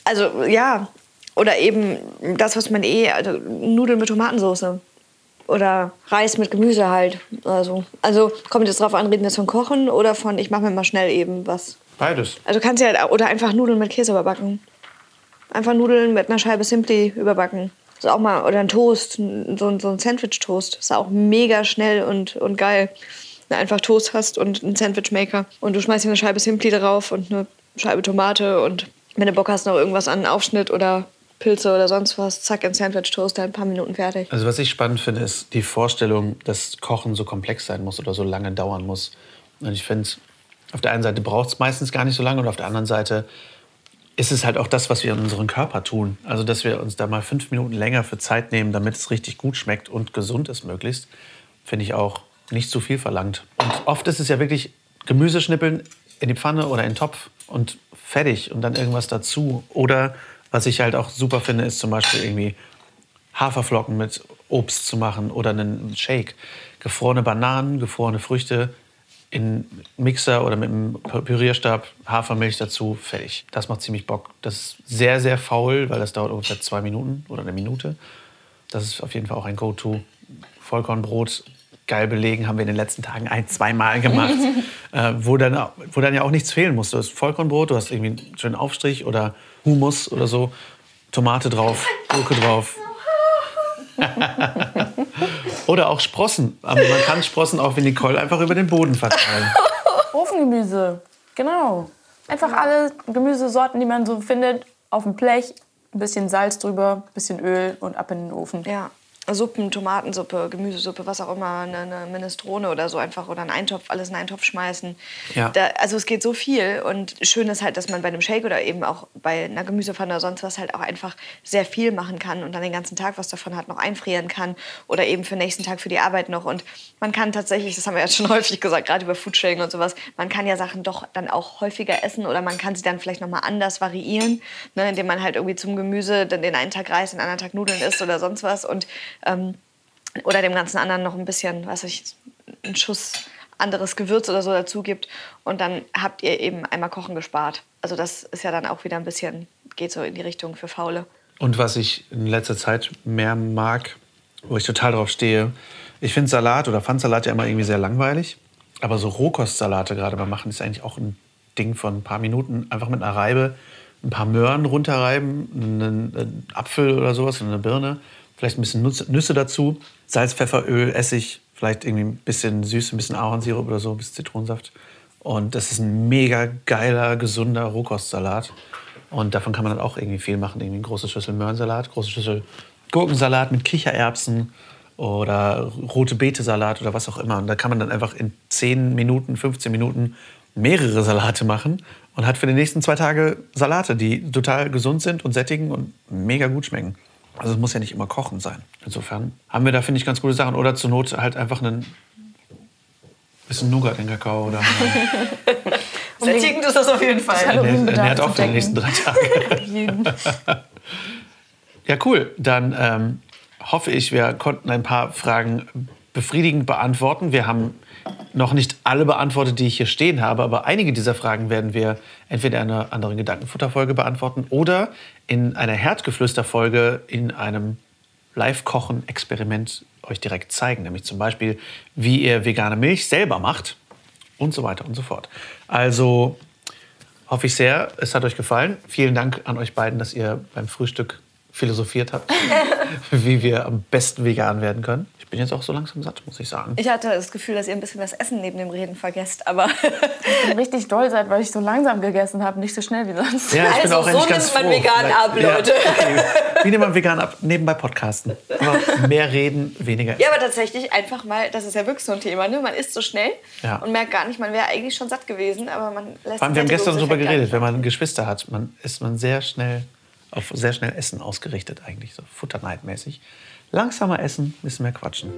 S3: Also ja, oder eben das, was man eh, also Nudeln mit Tomatensauce. Oder Reis mit Gemüse halt. Also, also kommt jetzt drauf an, reden wir jetzt von Kochen oder von, ich mache mir mal schnell eben was.
S1: Beides.
S3: Also kannst ja, oder einfach Nudeln mit Käse überbacken. Einfach Nudeln mit einer Scheibe Simply überbacken. Ist auch mal, oder ein Toast, so ein, so ein Sandwich-Toast. Ist auch mega schnell und, und geil. Einfach Toast hast und einen Sandwichmaker und du schmeißt dir eine Scheibe Simply drauf und eine Scheibe Tomate und wenn du Bock hast, noch irgendwas an Aufschnitt oder Pilze oder sonst was, zack, in Sandwich-Toast, in ein paar Minuten fertig.
S1: Also was ich spannend finde, ist die Vorstellung, dass Kochen so komplex sein muss oder so lange dauern muss. Und ich finde, auf der einen Seite braucht es meistens gar nicht so lange und auf der anderen Seite ist es halt auch das, was wir in unserem Körper tun. Also dass wir uns da mal fünf Minuten länger für Zeit nehmen, damit es richtig gut schmeckt und gesund ist möglichst, finde ich auch nicht zu viel verlangt. Und oft ist es ja wirklich Gemüse schnippeln in die Pfanne oder in den Topf und fertig und dann irgendwas dazu. Oder was ich halt auch super finde, ist zum Beispiel irgendwie Haferflocken mit Obst zu machen oder einen Shake. Gefrorene Bananen, gefrorene Früchte in Mixer oder mit einem Pürierstab, Hafermilch dazu, fertig. Das macht ziemlich Bock. Das ist sehr, sehr faul, weil das dauert ungefähr zwei Minuten oder eine Minute. Das ist auf jeden Fall auch ein Go-To. Vollkornbrot, geil belegen, haben wir in den letzten Tagen ein, zweimal gemacht, äh, wo, dann, wo dann ja auch nichts fehlen muss. Du hast Vollkornbrot, du hast irgendwie einen schönen Aufstrich oder Hummus oder so, Tomate drauf, Gurke drauf. oder auch Sprossen. Aber man kann Sprossen auch wie Nicole einfach über den Boden verteilen.
S2: Ofengemüse, genau. Einfach alle Gemüsesorten, die man so findet, auf dem Blech, ein bisschen Salz drüber, ein bisschen Öl und ab in den Ofen.
S3: Ja. Suppen, Tomatensuppe, Gemüsesuppe, was auch immer, eine, eine Minestrone oder so einfach oder einen Eintopf, alles in einen Topf schmeißen.
S1: Ja.
S3: Da, also es geht so viel und schön ist halt, dass man bei einem Shake oder eben auch bei einer Gemüsepfanne oder sonst was halt auch einfach sehr viel machen kann und dann den ganzen Tag was davon hat, noch einfrieren kann oder eben für den nächsten Tag für die Arbeit noch. Und man kann tatsächlich, das haben wir jetzt schon häufig gesagt, gerade über Foodsharing und sowas, man kann ja Sachen doch dann auch häufiger essen oder man kann sie dann vielleicht nochmal anders variieren, ne, indem man halt irgendwie zum Gemüse dann den einen Tag Reis, den anderen Tag Nudeln isst oder sonst was und ähm, oder dem ganzen anderen noch ein bisschen, was ich, einen Schuss anderes Gewürz oder so dazu gibt und dann habt ihr eben einmal Kochen gespart. Also das ist ja dann auch wieder ein bisschen, geht so in die Richtung für Faule.
S1: Und was ich in letzter Zeit mehr mag, wo ich total drauf stehe, ich finde Salat oder Pfannsalat ja immer irgendwie sehr langweilig. Aber so Rohkostsalate gerade mal machen, ist eigentlich auch ein Ding von ein paar Minuten. Einfach mit einer Reibe ein paar Möhren runterreiben, einen, einen Apfel oder sowas, eine Birne, vielleicht ein bisschen Nüsse, dazu, Salz, Pfeffer, Öl, Essig, vielleicht irgendwie ein bisschen süß, ein bisschen Ahornsirup oder so, ein bisschen Zitronensaft. Und das ist ein mega geiler, gesunder Rohkostsalat. Und davon kann man dann auch irgendwie viel machen. Irgendwie eine große Schüssel Möhrensalat, große Schüssel Gurkensalat mit Kichererbsen oder rote Beete-Salat oder was auch immer. Und da kann man dann einfach in 10 Minuten, 15 Minuten mehrere Salate machen und hat für die nächsten zwei Tage Salate, die total gesund sind und sättigen und mega gut schmecken. Also es muss ja nicht immer kochen sein. Insofern haben wir da, finde ich, ganz gute Sachen. Oder zur Not halt einfach einen bisschen Nougat in Kakao oder
S3: Sättigend ist das auf jeden Fall.
S1: ernährt auch für die nächsten drei Tage. Ja, cool. Dann ähm, hoffe ich, wir konnten ein paar Fragen befriedigend beantworten. Wir haben noch nicht alle beantwortet, die ich hier stehen habe, aber einige dieser Fragen werden wir entweder in einer anderen Gedankenfutterfolge beantworten oder in einer Herdgeflüsterfolge in einem
S4: Live-Kochen-Experiment euch direkt zeigen. Nämlich zum Beispiel, wie ihr vegane Milch selber macht und so weiter und so fort. Also hoffe ich sehr, es hat euch gefallen. Vielen Dank an euch beiden, dass ihr beim Frühstück philosophiert habt, wie wir am besten vegan werden können. Ich bin jetzt auch so langsam satt, muss ich sagen.
S3: Ich hatte das Gefühl, dass ihr ein bisschen das Essen neben dem Reden vergesst, aber
S2: Ich bin richtig doll seid, weil ich so langsam gegessen habe, nicht so schnell wie sonst.
S4: Ja, ich bin
S3: Also,
S4: auch
S3: so
S4: eigentlich ganz
S3: nimmt man
S4: froh.
S3: vegan
S4: Vielleicht-
S3: ab, Leute.
S4: okay. Wie nimmt man vegan ab? Nebenbei podcasten. Aber mehr reden, weniger essen.
S3: Ja, aber tatsächlich einfach mal, das ist ja wirklich so ein Thema, ne? Man isst so schnell
S4: Ja.
S3: und merkt gar nicht, man wäre eigentlich schon satt gewesen, aber man lässt
S4: Vor allem, wir haben
S3: den
S4: gestern darüber geredet, wenn man Geschwister hat, man ist man sehr schnell auf sehr schnell Essen ausgerichtet eigentlich, so futterneidmäßig. Langsamer essen, bisschen mehr quatschen.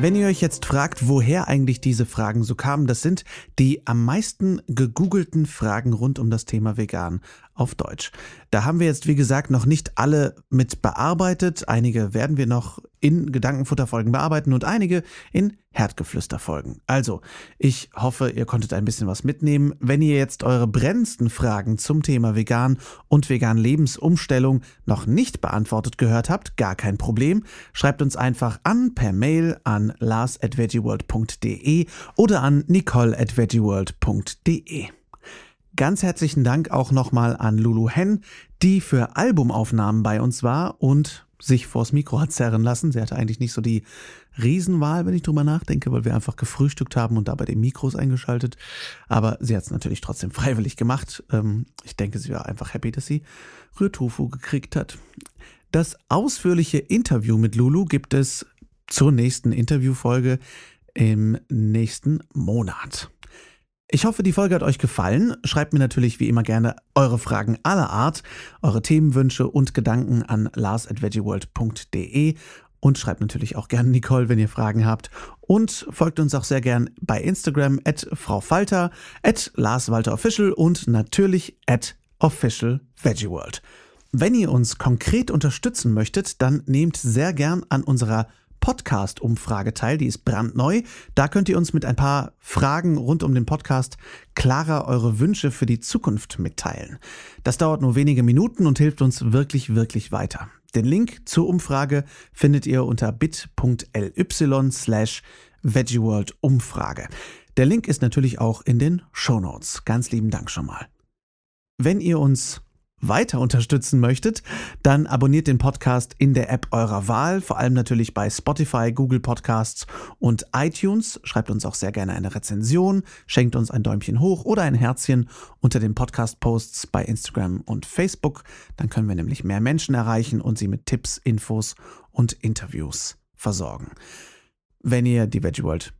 S1: Wenn ihr euch jetzt fragt, woher eigentlich diese Fragen so kamen, das sind die am meisten gegoogelten Fragen rund um das Thema vegan auf Deutsch. Da haben wir jetzt, wie gesagt, noch nicht alle mit bearbeitet. Einige werden wir noch in Gedankenfutterfolgen bearbeiten und einige in Herdgeflüsterfolgen. Also, ich hoffe, ihr konntet ein bisschen was mitnehmen. Wenn ihr jetzt eure brennendsten Fragen zum Thema vegan und vegan Lebensumstellung noch nicht beantwortet gehört habt, gar kein Problem. Schreibt uns einfach an per Mail an lars@veggieworld.de oder an nicole@veggieworld.de. Ganz herzlichen Dank auch nochmal an Lulu Hen, die für Albumaufnahmen bei uns war und sich vors Mikro hat zerren lassen. Sie hatte eigentlich nicht so die Riesenwahl, wenn ich drüber nachdenke, weil wir einfach gefrühstückt haben und dabei die Mikros eingeschaltet. Aber sie hat es natürlich trotzdem freiwillig gemacht. Ähm, ich denke, sie war einfach happy, dass sie Rührtofu gekriegt hat. Das ausführliche Interview mit Lulu gibt es zur nächsten Interviewfolge im nächsten Monat. Ich hoffe, die Folge hat euch gefallen. Schreibt mir natürlich wie immer gerne eure Fragen aller Art, eure Themenwünsche und Gedanken an lars.veggieworld.de und schreibt natürlich auch gerne Nicole, wenn ihr Fragen habt. Und folgt uns auch sehr gern bei Instagram at Frau Falter, at LarsWalterOfficial und natürlich at Official Veggieworld. Wenn ihr uns konkret unterstützen möchtet, dann nehmt sehr gern an unserer Podcast-Umfrage teil. Die ist brandneu. Da könnt ihr uns mit ein paar Fragen rund um den Podcast klarer eure Wünsche für die Zukunft mitteilen. Das dauert nur wenige Minuten und hilft uns wirklich, wirklich weiter. Den Link zur Umfrage findet ihr unter bit.ly slash veggieworld-Umfrage. Der Link ist natürlich auch in den Shownotes. Ganz lieben Dank schon mal. Wenn ihr uns weiter unterstützen möchtet, dann abonniert den Podcast in der App eurer Wahl, vor allem natürlich bei Spotify, Google Podcasts und iTunes. Schreibt uns auch sehr gerne eine Rezension, schenkt uns ein Däumchen hoch oder ein Herzchen unter den Podcast-Posts bei Instagram und Facebook. Dann können wir nämlich mehr Menschen erreichen und sie mit Tipps, Infos und Interviews versorgen. Wenn ihr die Veggie World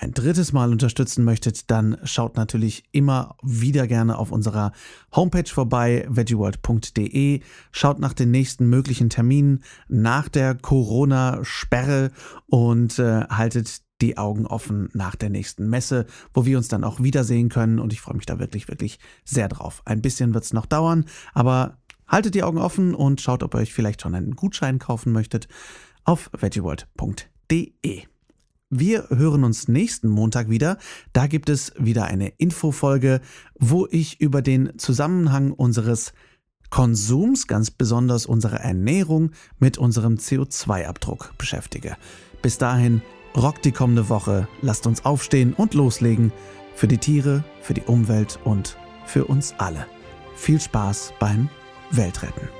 S1: ein drittes Mal unterstützen möchtet, dann schaut natürlich immer wieder gerne auf unserer Homepage vorbei, veggieworld.de. Schaut nach den nächsten möglichen Terminen nach der Corona-Sperre und äh, haltet die Augen offen nach der nächsten Messe, wo wir uns dann auch wiedersehen können. Und ich freue mich da wirklich, wirklich sehr drauf. Ein bisschen wird es noch dauern, aber haltet die Augen offen und schaut, ob ihr euch vielleicht schon einen Gutschein kaufen möchtet auf veggieworld.de. Wir hören uns nächsten Montag wieder. Da gibt es wieder eine Infofolge, wo ich über den Zusammenhang unseres Konsums, ganz besonders unserer Ernährung, mit unserem CO2-Abdruck beschäftige. Bis dahin, rockt die kommende Woche, lasst uns aufstehen und loslegen für die Tiere, für die Umwelt und für uns alle. Viel Spaß beim Weltretten.